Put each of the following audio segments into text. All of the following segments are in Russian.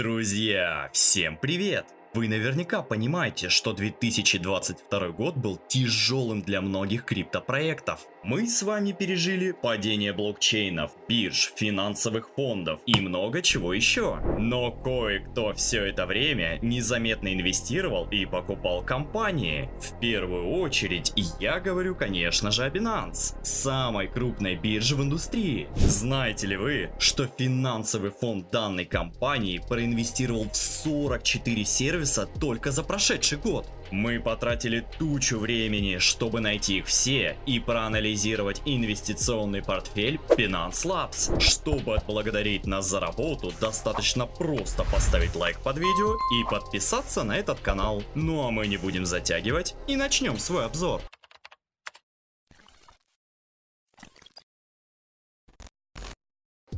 Друзья, всем привет! Вы наверняка понимаете, что 2022 год был тяжелым для многих криптопроектов. Мы с вами пережили падение блокчейнов, бирж, финансовых фондов и много чего еще. Но кое-кто все это время незаметно инвестировал и покупал компании. В первую очередь я говорю, конечно же, о Binance, самой крупной бирже в индустрии. Знаете ли вы, что финансовый фонд данной компании проинвестировал в 44 сервиса только за прошедший год? Мы потратили тучу времени, чтобы найти их все и проанализировать инвестиционный портфель Binance Labs. Чтобы отблагодарить нас за работу, достаточно просто поставить лайк под видео и подписаться на этот канал. Ну а мы не будем затягивать и начнем свой обзор.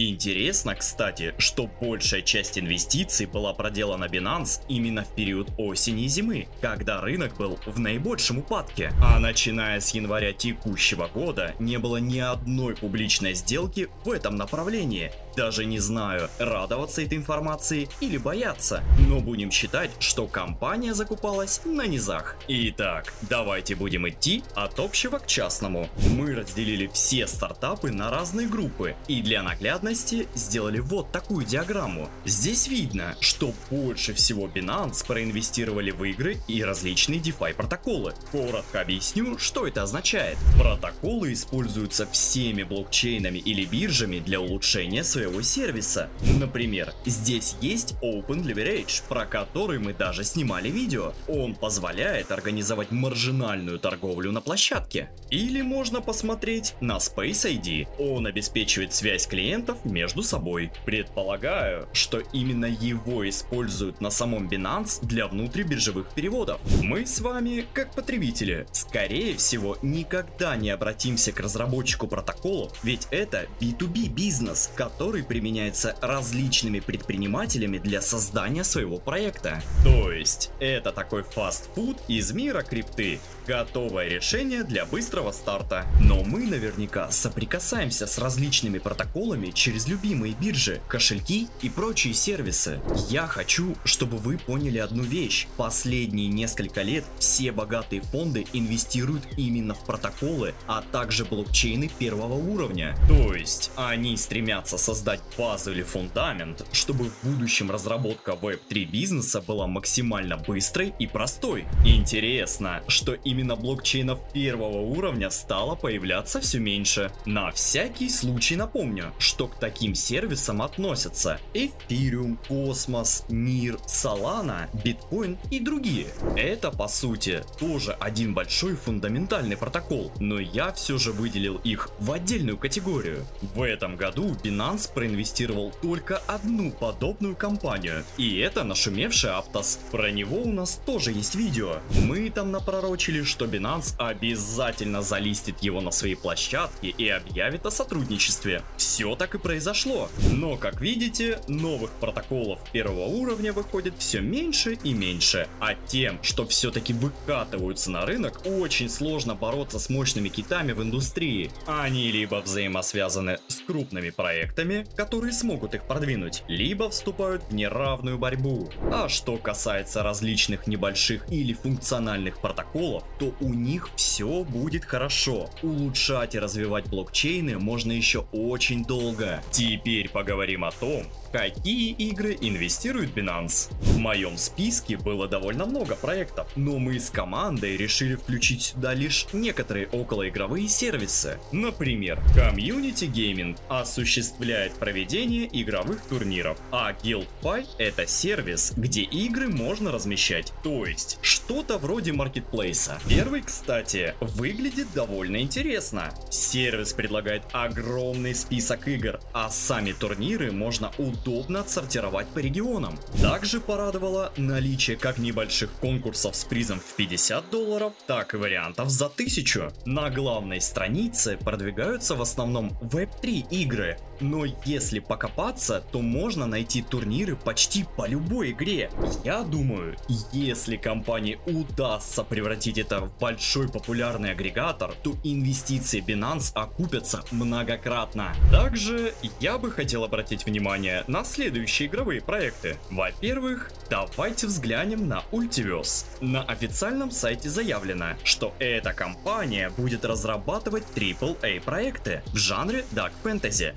Интересно, кстати, что большая часть инвестиций была проделана Binance именно в период осени и зимы, когда рынок был в наибольшем упадке. А начиная с января текущего года не было ни одной публичной сделки в этом направлении. Даже не знаю, радоваться этой информации или бояться, но будем считать, что компания закупалась на низах. Итак, давайте будем идти от общего к частному. Мы разделили все стартапы на разные группы и для наглядности сделали вот такую диаграмму. Здесь видно, что больше всего Binance проинвестировали в игры и различные DeFi протоколы. Коротко объясню, что это означает. Протоколы используются всеми блокчейнами или биржами для улучшения своего своего сервиса. Например, здесь есть Open Leverage, про который мы даже снимали видео. Он позволяет организовать маржинальную торговлю на площадке. Или можно посмотреть на Space ID. Он обеспечивает связь клиентов между собой. Предполагаю, что именно его используют на самом Binance для внутрибиржевых переводов. Мы с вами, как потребители, скорее всего, никогда не обратимся к разработчику протоколов, ведь это B2B бизнес, который который применяется различными предпринимателями для создания своего проекта. То есть, это такой фастфуд из мира крипты, готовое решение для быстрого старта. Но мы наверняка соприкасаемся с различными протоколами через любимые биржи, кошельки и прочие сервисы. Я хочу, чтобы вы поняли одну вещь. Последние несколько лет все богатые фонды инвестируют именно в протоколы, а также блокчейны первого уровня. То есть, они стремятся создать создать базу или фундамент, чтобы в будущем разработка Web3 бизнеса была максимально быстрой и простой. Интересно, что именно блокчейнов первого уровня стало появляться все меньше. На всякий случай напомню, что к таким сервисам относятся Ethereum, Cosmos, NIR, Solana, Bitcoin и другие. Это по сути тоже один большой фундаментальный протокол, но я все же выделил их в отдельную категорию. В этом году Binance проинвестировал только одну подобную компанию, и это нашумевший Aptos. Про него у нас тоже есть видео. Мы там напророчили, что Binance обязательно залистит его на своей площадке и объявит о сотрудничестве. Все так и произошло. Но, как видите, новых протоколов первого уровня выходит все меньше и меньше. А тем, что все-таки выкатываются на рынок, очень сложно бороться с мощными китами в индустрии. Они либо взаимосвязаны с крупными проектами, которые смогут их продвинуть, либо вступают в неравную борьбу. А что касается различных небольших или функциональных протоколов, то у них все будет хорошо. Улучшать и развивать блокчейны можно еще очень долго. Теперь поговорим о том, какие игры инвестирует Binance. В моем списке было довольно много проектов, но мы с командой решили включить сюда лишь некоторые околоигровые сервисы. Например, Community Gaming осуществляет проведение игровых турниров, а GuildFi это сервис, где игры можно размещать, то есть что-то вроде маркетплейса. Первый, кстати, выглядит довольно интересно. Сервис предлагает огромный список игр, а сами турниры можно удобно удобно отсортировать по регионам. Также порадовало наличие как небольших конкурсов с призом в 50 долларов, так и вариантов за 1000. На главной странице продвигаются в основном Web3 игры, но если покопаться, то можно найти турниры почти по любой игре. Я думаю, если компании удастся превратить это в большой популярный агрегатор, то инвестиции Binance окупятся многократно. Также я бы хотел обратить внимание на следующие игровые проекты. Во-первых, давайте взглянем на Ultiverse. На официальном сайте заявлено, что эта компания будет разрабатывать AAA проекты в жанре Dark Fantasy,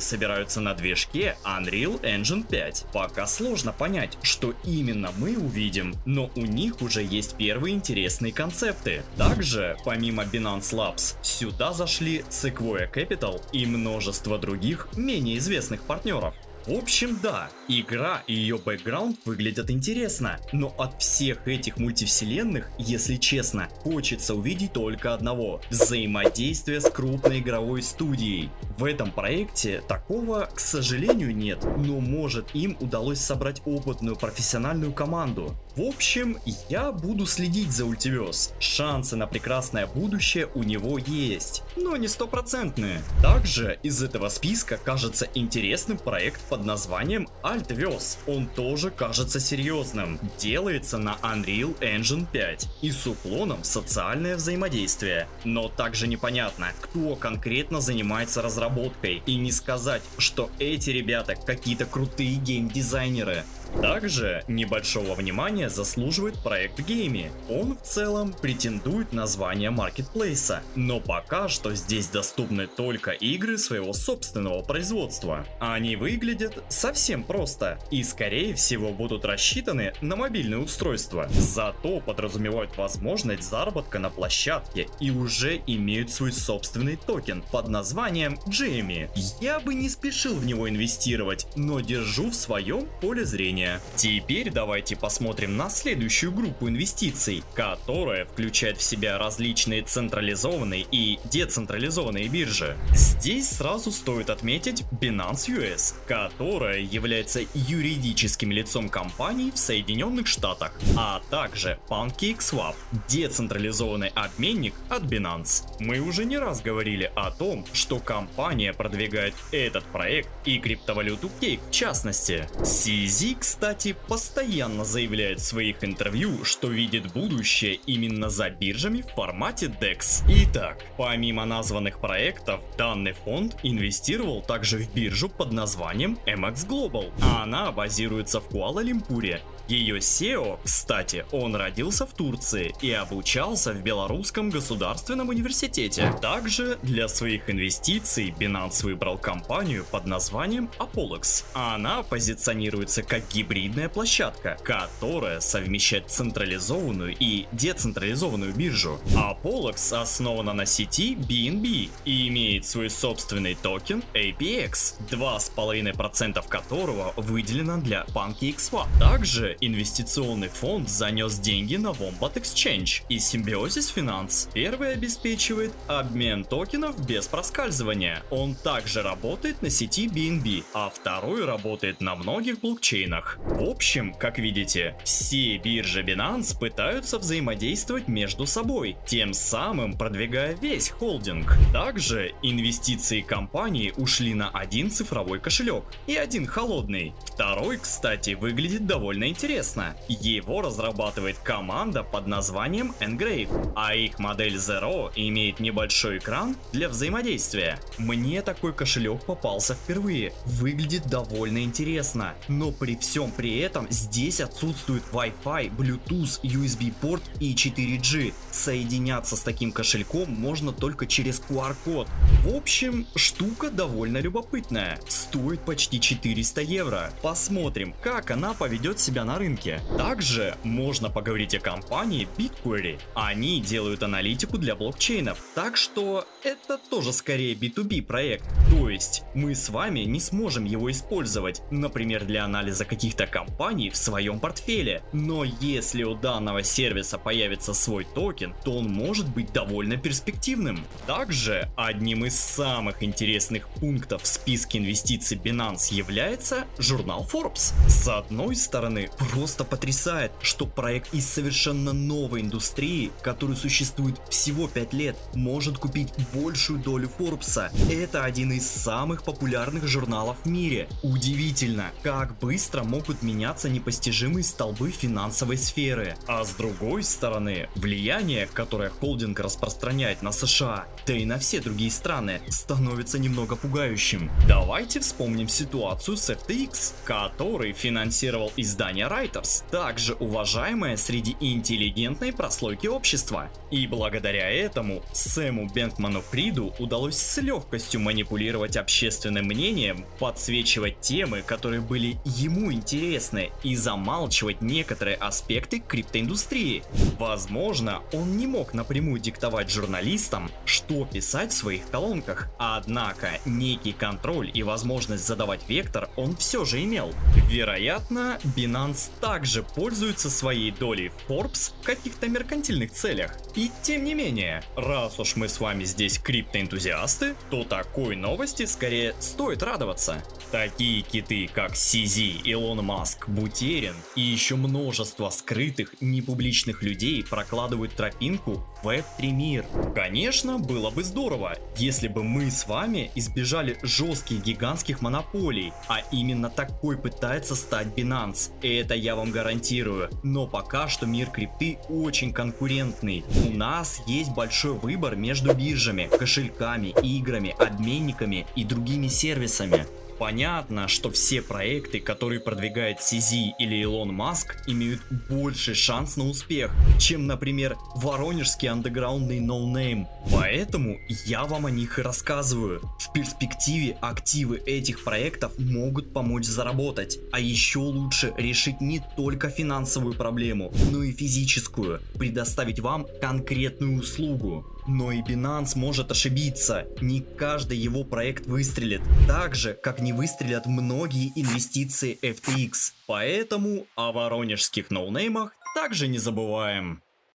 собираются на движке Unreal Engine 5. Пока сложно понять, что именно мы увидим, но у них уже есть первые интересные концепты. Также, помимо Binance Labs, сюда зашли Sequoia Capital и множество других менее известных партнеров. В общем, да, игра и ее бэкграунд выглядят интересно, но от всех этих мультивселенных, если честно, хочется увидеть только одного – взаимодействие с крупной игровой студией. В этом проекте такого, к сожалению, нет, но может им удалось собрать опытную профессиональную команду. В общем, я буду следить за Ультивес. Шансы на прекрасное будущее у него есть, но не стопроцентные. Также из этого списка кажется интересным проект под названием Altverse. Он тоже кажется серьезным. Делается на Unreal Engine 5 и с уклоном в социальное взаимодействие. Но также непонятно, кто конкретно занимается разработкой. И не сказать, что эти ребята какие-то крутые геймдизайнеры. Также небольшого внимания заслуживает проект Gamee. Он в целом претендует на звание маркетплейса, но пока что здесь доступны только игры своего собственного производства. Они выглядят совсем просто и скорее всего будут рассчитаны на мобильные устройства. Зато подразумевают возможность заработка на площадке и уже имеют свой собственный токен под названием GMEE. Я бы не спешил в него инвестировать, но держу в своем поле зрения уровня. Теперь давайте посмотрим на следующую группу инвестиций, которая включает в себя различные централизованные и децентрализованные биржи. Здесь сразу стоит отметить Binance US, которая является юридическим лицом компании в Соединенных Штатах, а также PancakeSwap, децентрализованный обменник от Binance. Мы уже не раз говорили о том, что компания продвигает этот проект и криптовалюту Cake в частности. CZ, кстати, постоянно заявляет в своих интервью, что видит будущее именно за биржами в формате DEX. Итак, помимо названных проектов, данный фонд инвестировал также в биржу под названием MX Global, а она базируется в Куала-Лимпуре ее SEO, кстати, он родился в Турции и обучался в Белорусском государственном университете. Также для своих инвестиций Binance выбрал компанию под названием Apollox. Она позиционируется как гибридная площадка, которая совмещает централизованную и децентрализованную биржу. Apollox основана на сети BNB и имеет свой собственный токен APX, 2,5% которого выделено для PancakeSwap. Также инвестиционный фонд занес деньги на Wombat Exchange и Symbiosis Finance. Первый обеспечивает обмен токенов без проскальзывания. Он также работает на сети BNB, а второй работает на многих блокчейнах. В общем, как видите, все биржи Binance пытаются взаимодействовать между собой, тем самым продвигая весь холдинг. Также инвестиции компании ушли на один цифровой кошелек и один холодный. Второй, кстати, выглядит довольно интересно интересно, его разрабатывает команда под названием Engrave, а их модель Zero имеет небольшой экран для взаимодействия. Мне такой кошелек попался впервые, выглядит довольно интересно, но при всем при этом здесь отсутствует Wi-Fi, Bluetooth, USB порт и 4G. Соединяться с таким кошельком можно только через QR-код. В общем, штука довольно любопытная, стоит почти 400 евро. Посмотрим, как она поведет себя на рынке. Также можно поговорить о компании BitQuery. Они делают аналитику для блокчейнов, так что это тоже скорее B2B проект. То есть мы с вами не сможем его использовать, например, для анализа каких-то компаний в своем портфеле. Но если у данного сервиса появится свой токен, то он может быть довольно перспективным. Также одним из самых интересных пунктов в списке инвестиций Binance является журнал Forbes. С одной стороны, просто потрясает, что проект из совершенно новой индустрии, который существует всего 5 лет, может купить большую долю Форбса. Это один из самых популярных журналов в мире. Удивительно, как быстро могут меняться непостижимые столбы финансовой сферы. А с другой стороны, влияние, которое холдинг распространяет на США, да и на все другие страны, становится немного пугающим. Давайте вспомним ситуацию с FTX, который финансировал издание Writers, также уважаемое среди интеллигентной прослойки общества. И благодаря этому Сэму Бенкману Фриду удалось с легкостью манипулировать общественным мнением, подсвечивать темы, которые были ему интересны, и замалчивать некоторые аспекты криптоиндустрии. Возможно, он не мог напрямую диктовать журналистам, что писать в своих колонках, однако некий контроль и возможность задавать вектор он все же имел. Вероятно, Binance также пользуется своей долей в Forbes в каких-то меркантильных целях. И тем не менее, раз уж мы с вами здесь криптоэнтузиасты, то такой новости скорее стоит радоваться. Такие киты, как CZ, Илон Маск, Бутерин и еще множество скрытых, непубличных людей прокладывают тропинку в Web3 мир. Конечно, было бы здорово, если бы мы с вами избежали жестких гигантских монополий, а именно такой пытается стать Binance. Это я вам гарантирую. Но пока что мир крипты очень конкурентный. У нас есть большой выбор между биржами, кошельками, играми, обменниками и другими сервисами. Понятно, что все проекты, которые продвигает CZ или Илон Маск, имеют больший шанс на успех, чем, например, воронежский андеграундный ноунейм. Поэтому я вам о них и рассказываю. В перспективе активы этих проектов могут помочь заработать, а еще лучше решить не только финансовую проблему, но и физическую, предоставить вам конкретную услугу. Но и Binance может ошибиться. Не каждый его проект выстрелит. Так же, как не выстрелят многие инвестиции FTX. Поэтому о воронежских ноунеймах также не забываем.